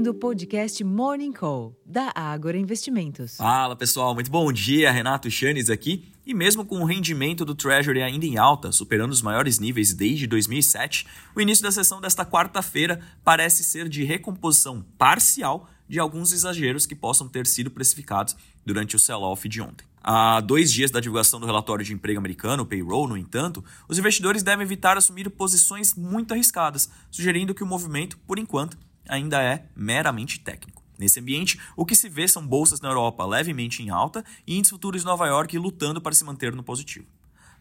ouvindo o podcast Morning Call, da Ágora Investimentos. Fala pessoal, muito bom dia. Renato Chanes aqui. E mesmo com o rendimento do Treasury ainda em alta, superando os maiores níveis desde 2007, o início da sessão desta quarta-feira parece ser de recomposição parcial de alguns exageros que possam ter sido precificados durante o sell-off de ontem. Há dois dias da divulgação do relatório de emprego americano, payroll, no entanto, os investidores devem evitar assumir posições muito arriscadas, sugerindo que o movimento, por enquanto, ainda é meramente técnico. Nesse ambiente, o que se vê são bolsas na Europa levemente em alta e índices futuros Nova York lutando para se manter no positivo.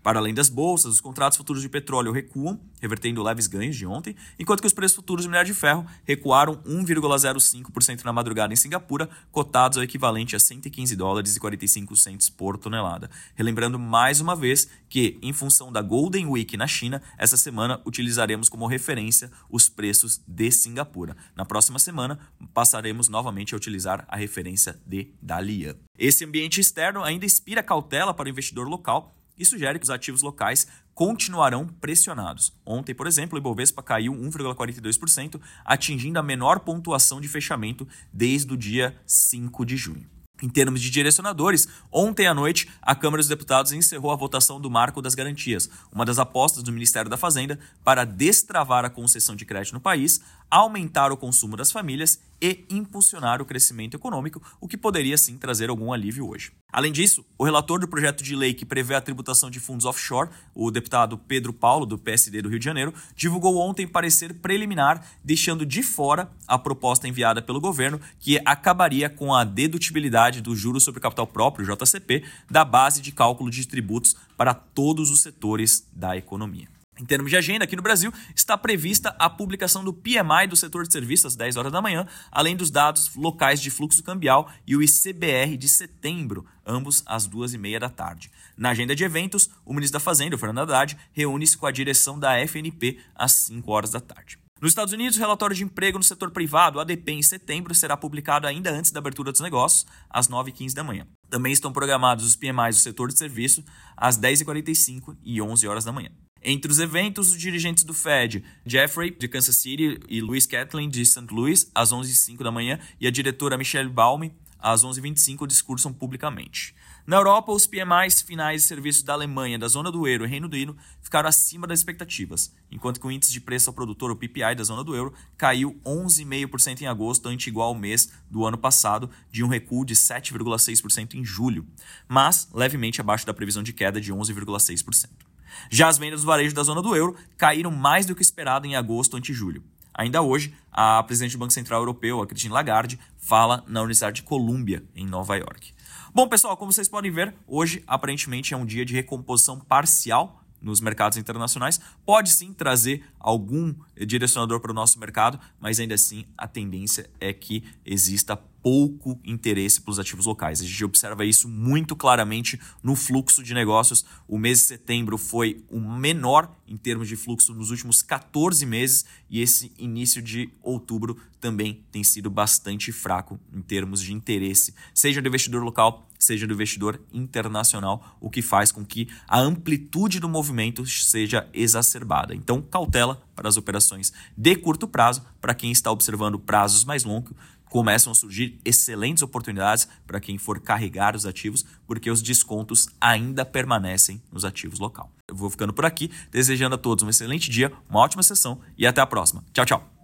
Para além das bolsas, os contratos futuros de petróleo recuam, revertendo leves ganhos de ontem, enquanto que os preços futuros de minério de ferro recuaram 1,05% na madrugada em Singapura, cotados ao equivalente a 115 dólares e 45 centos por tonelada. Relembrando mais uma vez que, em função da Golden Week na China, essa semana utilizaremos como referência os preços de Singapura. Na próxima semana, passaremos novamente a utilizar a referência de Dalian. Esse ambiente externo ainda inspira cautela para o investidor local e sugere que os ativos locais continuarão pressionados. Ontem, por exemplo, o Ibovespa caiu 1,42%, atingindo a menor pontuação de fechamento desde o dia 5 de junho. Em termos de direcionadores, ontem à noite a Câmara dos Deputados encerrou a votação do Marco das Garantias, uma das apostas do Ministério da Fazenda para destravar a concessão de crédito no país, aumentar o consumo das famílias e impulsionar o crescimento econômico, o que poderia sim trazer algum alívio hoje. Além disso, o relator do projeto de lei que prevê a tributação de fundos offshore, o deputado Pedro Paulo, do PSD do Rio de Janeiro, divulgou ontem parecer preliminar, deixando de fora a proposta enviada pelo governo, que acabaria com a dedutibilidade do juros sobre capital próprio, JCP, da base de cálculo de tributos para todos os setores da economia. Em termos de agenda, aqui no Brasil, está prevista a publicação do PMI do setor de serviços às 10 horas da manhã, além dos dados locais de fluxo cambial e o ICBR de setembro, ambos às 2 e meia da tarde. Na agenda de eventos, o ministro da Fazenda, Fernando Haddad, reúne-se com a direção da FNP às 5 horas da tarde. Nos Estados Unidos, o relatório de emprego no setor privado, ADP, em setembro, será publicado ainda antes da abertura dos negócios, às 9h15 da manhã. Também estão programados os PMIs do setor de serviço às 10h45 e 11 horas da manhã. Entre os eventos, os dirigentes do Fed, Jeffrey, de Kansas City, e Louis Catlin, de St. Louis, às 11h05 da manhã, e a diretora Michelle Baume, às 11h25, discursam publicamente. Na Europa, os PMIs finais de serviços da Alemanha, da zona do euro e Reino Unido ficaram acima das expectativas, enquanto que o índice de preço ao produtor, o PPI da zona do euro, caiu 11,5% em agosto, ante igual ao mês do ano passado, de um recuo de 7,6% em julho, mas levemente abaixo da previsão de queda de 11,6%. Já as vendas do varejo da zona do euro caíram mais do que esperado em agosto ante julho. Ainda hoje, a presidente do Banco Central Europeu, a Christine Lagarde, fala na Universidade de Colômbia, em Nova York. Bom, pessoal, como vocês podem ver, hoje aparentemente é um dia de recomposição parcial nos mercados internacionais. Pode sim trazer algum direcionador para o nosso mercado, mas ainda assim a tendência é que exista pouco interesse pelos ativos locais. A gente observa isso muito claramente no fluxo de negócios. O mês de setembro foi o menor em termos de fluxo nos últimos 14 meses e esse início de outubro também tem sido bastante fraco em termos de interesse, seja do investidor local, seja do investidor internacional, o que faz com que a amplitude do movimento seja exacerbada. Então, cautela para as operações de curto prazo, para quem está observando prazos mais longos, começam a surgir excelentes oportunidades para quem for carregar os ativos, porque os descontos ainda permanecem nos ativos local. Eu vou ficando por aqui, desejando a todos um excelente dia, uma ótima sessão e até a próxima. Tchau, tchau.